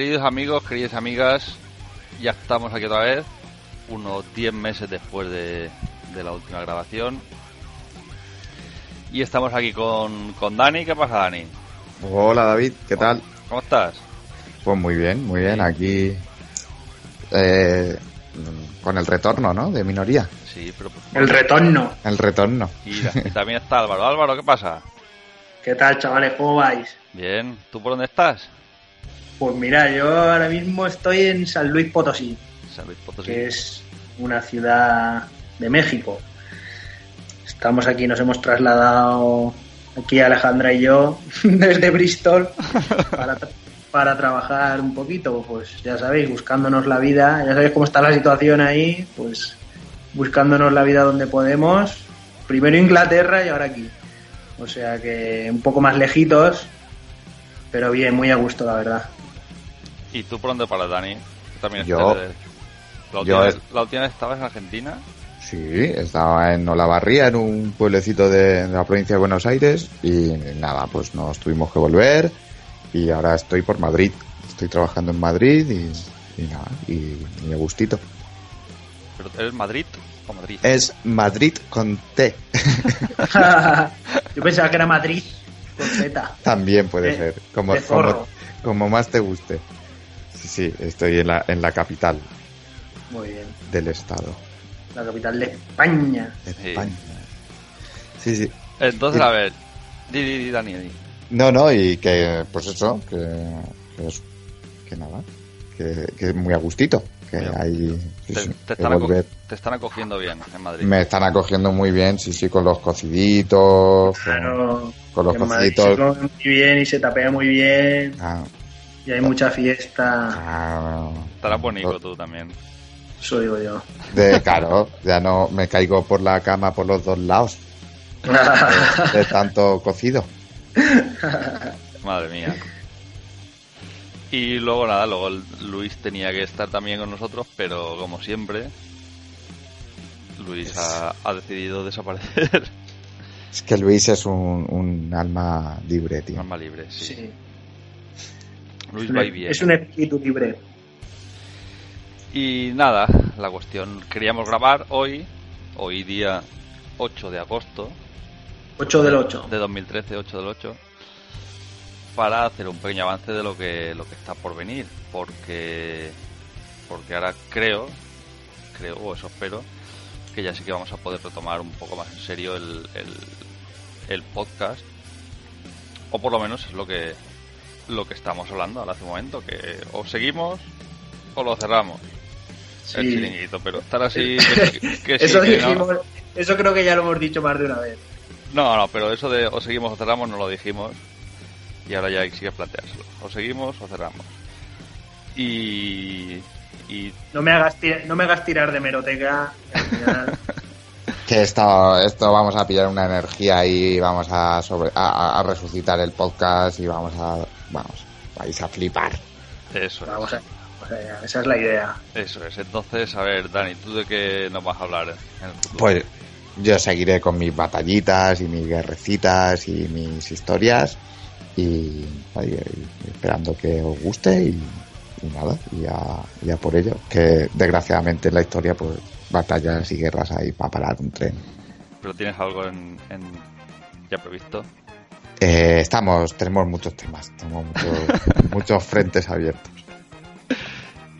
Queridos amigos, queridas amigas, ya estamos aquí otra vez, unos 10 meses después de, de la última grabación. Y estamos aquí con, con Dani. ¿Qué pasa, Dani? Hola David, ¿qué tal? ¿Cómo estás? Pues muy bien, muy bien. Aquí eh, con el retorno, ¿no? De minoría. Sí, pero... El retorno. El retorno. Y, y también está Álvaro. Álvaro, ¿qué pasa? ¿Qué tal, chavales? ¿Cómo vais? Bien. ¿Tú por dónde estás? Pues mira, yo ahora mismo estoy en San Luis Potosí, San Luis Potosí. que es una ciudad de México. Estamos aquí, nos hemos trasladado aquí Alejandra y yo desde Bristol para, para trabajar un poquito, pues ya sabéis, buscándonos la vida, ya sabéis cómo está la situación ahí, pues buscándonos la vida donde podemos. Primero Inglaterra y ahora aquí. O sea que un poco más lejitos, pero bien, muy a gusto, la verdad. ¿Y tú por dónde paras, Dani? También Yo- La yo última, es- la última vez estabas en Argentina. Sí, estaba en Olavarría, en un pueblecito de, de la provincia de Buenos Aires y nada, pues nos tuvimos que volver y ahora estoy por Madrid. Estoy trabajando en Madrid y, y nada, y, y a gustito. ¿Pero eres Madrid o Madrid? Es Madrid con T. Yo pensaba que era Madrid con Z. También puede De- ser, como, como más te guste. Sí, sí, estoy en la, en la capital Muy bien. del estado, La capital de España. de. España. Sí, sí. Entonces, a ver. Di, di, di, Dani, di. No, no, y que, pues eso, que, que, es- que nada, que, que muy a gustito, que Bien. hay, sí, Te, sí, te están aco- volver. te están acogiendo bien en Madrid. Me están acogiendo muy bien, sí, sí, con los cociditos, con, Claro. con los Madrid se cociditos. come muy bien y se tapea muy bien. Ah, Y hay mucha fiesta. ah, Estarás bonito tú también. Eso digo yo. de claro, ya no me caigo por la cama por los dos lados de, de tanto cocido. Madre mía. Y luego nada, luego Luis tenía que estar también con nosotros, pero como siempre, Luis ha, ha decidido desaparecer. Es que Luis es un, un alma libre, tío. Alma libre, sí. Sí. Luis va y viene. Es un espíritu libre. Y nada, la cuestión, queríamos grabar hoy, hoy día 8 de agosto 8 del 8. de 2013, 8 del 8, para hacer un pequeño avance de lo que, lo que está por venir, porque, porque ahora creo, creo, o eso espero, que ya sí que vamos a poder retomar un poco más en serio el, el, el podcast, o por lo menos es lo que, lo que estamos hablando ahora hace un momento, que o seguimos o lo cerramos. El chiringuito, pero estar así. que- que sí, Eso que no- dijimos. Eso creo que ya lo hemos dicho más de una vez. no, no, pero eso de o seguimos o cerramos no lo dijimos. Y ahora ya hay que planteárselo. O seguimos o cerramos. Y. Y. No me hagas, tira- no me hagas tirar de meroteca. al final. Que esto, esto vamos a pillar una energía y vamos a, sobre, a, a resucitar el podcast y vamos a, vamos, vais a flipar. Eso es. Vamos a, vamos allá, esa es la idea. Eso es. Entonces, a ver, Dani, ¿tú de qué nos vas a hablar en el futuro? Pues yo seguiré con mis batallitas y mis guerrecitas y mis historias y, esperando que os guste y, nada, y a, y a por ello. Que desgraciadamente en la historia, pues batallas y guerras hay para parar un tren. ¿Pero tienes algo en, en ya previsto? Eh, estamos, tenemos muchos temas, tenemos muchos, muchos frentes abiertos.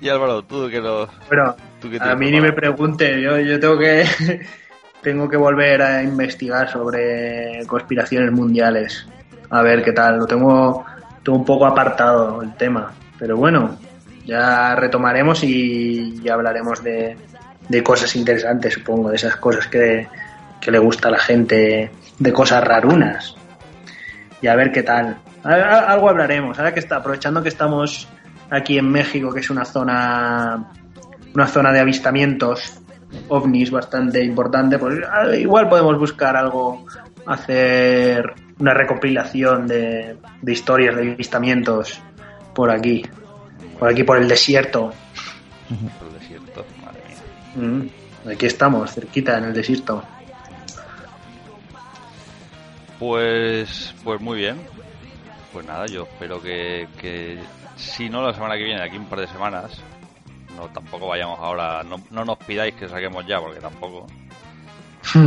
Y Álvaro, tú que lo... Pero tú que a mí ni me pregunte, yo, yo tengo que tengo que volver a investigar sobre conspiraciones mundiales. A ver qué tal, lo tengo, tengo un poco apartado el tema. Pero bueno, ya retomaremos y, y hablaremos de, de cosas interesantes, supongo, de esas cosas que, que le gusta a la gente, de cosas rarunas. Y a ver qué tal. A- a- algo hablaremos. Ahora que está, aprovechando que estamos aquí en México, que es una zona una zona de avistamientos ovnis bastante importante, pues ah, igual podemos buscar algo, hacer una recopilación de, de historias de avistamientos por aquí, por aquí por el desierto. Por el desierto, madre mía. Mm, Aquí estamos, cerquita en el desierto. Pues, pues muy bien. Pues nada, yo espero que, que si no la semana que viene, aquí un par de semanas, no tampoco vayamos ahora, no, no nos pidáis que saquemos ya, porque tampoco.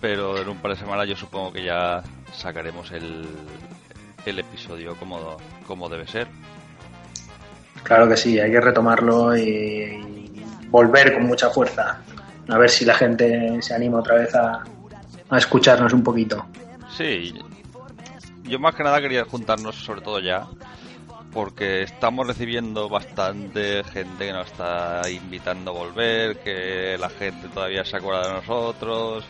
Pero en un par de semanas yo supongo que ya sacaremos el, el episodio como, como debe ser. Claro que sí, hay que retomarlo y, y volver con mucha fuerza. A ver si la gente se anima otra vez a, a escucharnos un poquito. Sí, yo más que nada quería juntarnos sobre todo ya, porque estamos recibiendo bastante gente que nos está invitando a volver, que la gente todavía se acuerda de nosotros,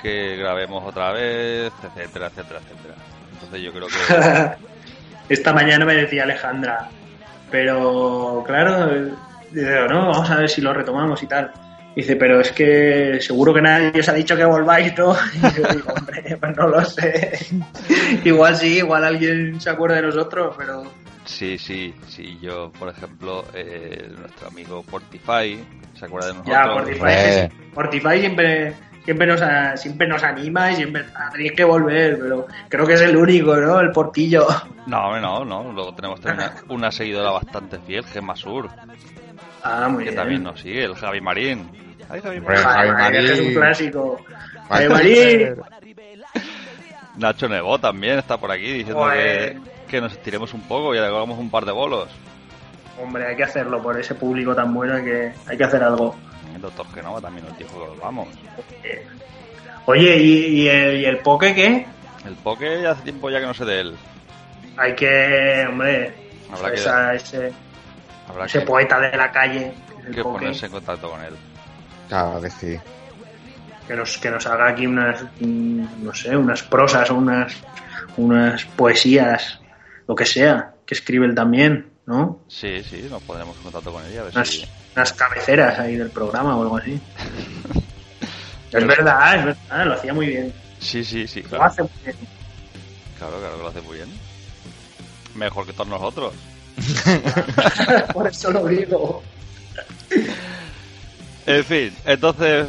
que grabemos otra vez, etcétera, etcétera, etcétera. Entonces yo creo que Esta mañana me decía Alejandra, pero claro, no, vamos a ver si lo retomamos y tal. Dice, pero es que seguro que nadie os ha dicho que volváis, ¿no? Y yo digo, hombre, pues no lo sé. igual sí, igual alguien se acuerda de nosotros, pero sí, sí, sí, yo por ejemplo, eh, nuestro amigo Portify se acuerda de nosotros. ya, Portify, Hombre. Portify siempre, siempre, nos, siempre nos anima y siempre "Ah, tenéis que volver, pero creo que es el único, ¿no? El portillo. No, no, no, luego tenemos también una, una seguidora bastante fiel, Gemma Sur, Ah, muy que bien. también nos sigue, el Javi Marín. Javi Marín. Javi Marín, que es un clásico. Vale. Javi Marín. Nacho Nebo también está por aquí diciendo Joder. que, que nos estiremos un poco y hagamos un par de bolos. Hombre, hay que hacerlo por ese público tan bueno que hay que hacer algo. El doctor Genova también nos dijo que vamos. Oye, ¿y, y el, y el poke qué? El Poke ya hace tiempo ya que no sé de él. Hay que, hombre, Habrá que, esa- ese, habrá ese que, poeta de la calle, el que poke, ponerse en contacto con él. Claro que sí. que nos, que nos haga aquí unas, mm, no sé, unas prosas o unas, unas poesías, lo que sea, que escribe él también, ¿no? Sí, sí, nos pondremos en contacto con él y a ver Unas, si... unas cabeceras ahí del programa o algo así. es verdad, es verdad, lo hacía muy bien. Sí, sí, sí, Lo claro. hace muy bien. Claro, claro que lo hace muy bien. Mejor que todos nosotros. Por eso lo digo. En fin, entonces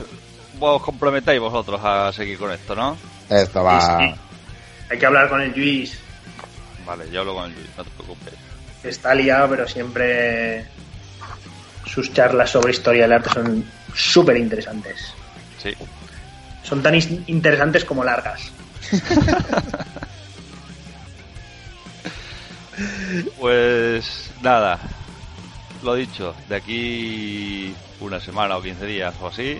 vos comprometéis vosotros a seguir con esto, ¿no? Esto va. Sí, sí. Hay que hablar con el Luis. Vale, yo hablo con el Luis, no te preocupes. Está liado, pero siempre sus charlas sobre historia del arte son súper interesantes. Sí. Son tan interesantes como largas. Pues nada, lo dicho, de aquí una semana o 15 días o así,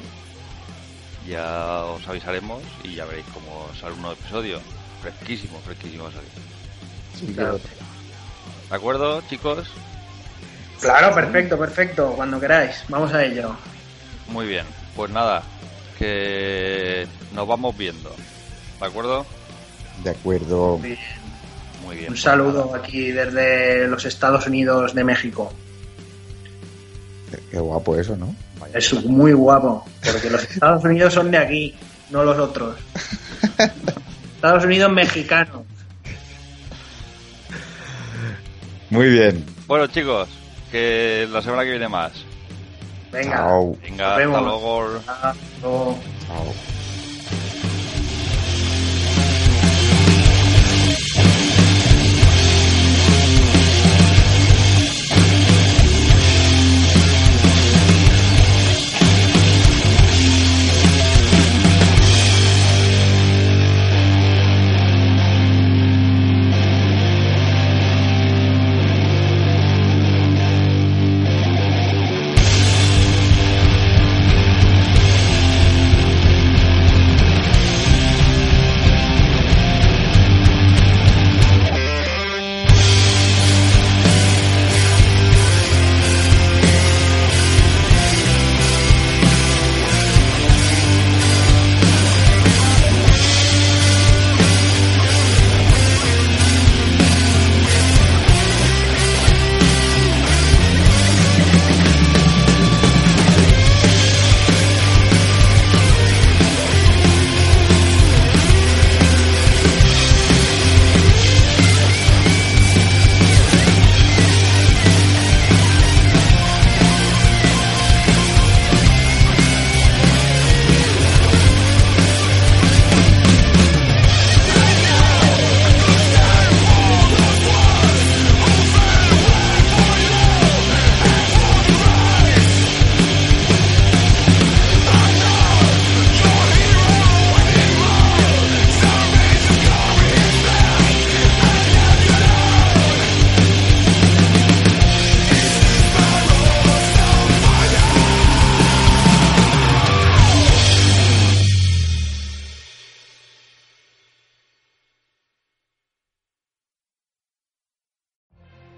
ya os avisaremos y ya veréis cómo sale un nuevo episodio. Fresquísimo, fresquísimo va a salir. Sí, Claro. ¿De acuerdo, chicos? Claro, perfecto, perfecto. Cuando queráis. Vamos a ello. Muy bien, pues nada, que nos vamos viendo. ¿De acuerdo? De acuerdo. Bien. Muy bien. Un pues saludo nada. aquí desde los Estados Unidos de México. Qué- guapo eso, ¿no? Vaya. Es muy guapo, porque los Estados Unidos son de aquí, no los otros. Estados Unidos mexicanos. Muy bien. Bueno, chicos, que la semana que viene más. Venga. Chao. Venga, Nos hasta vemos. luego. Hasta luego. Chao.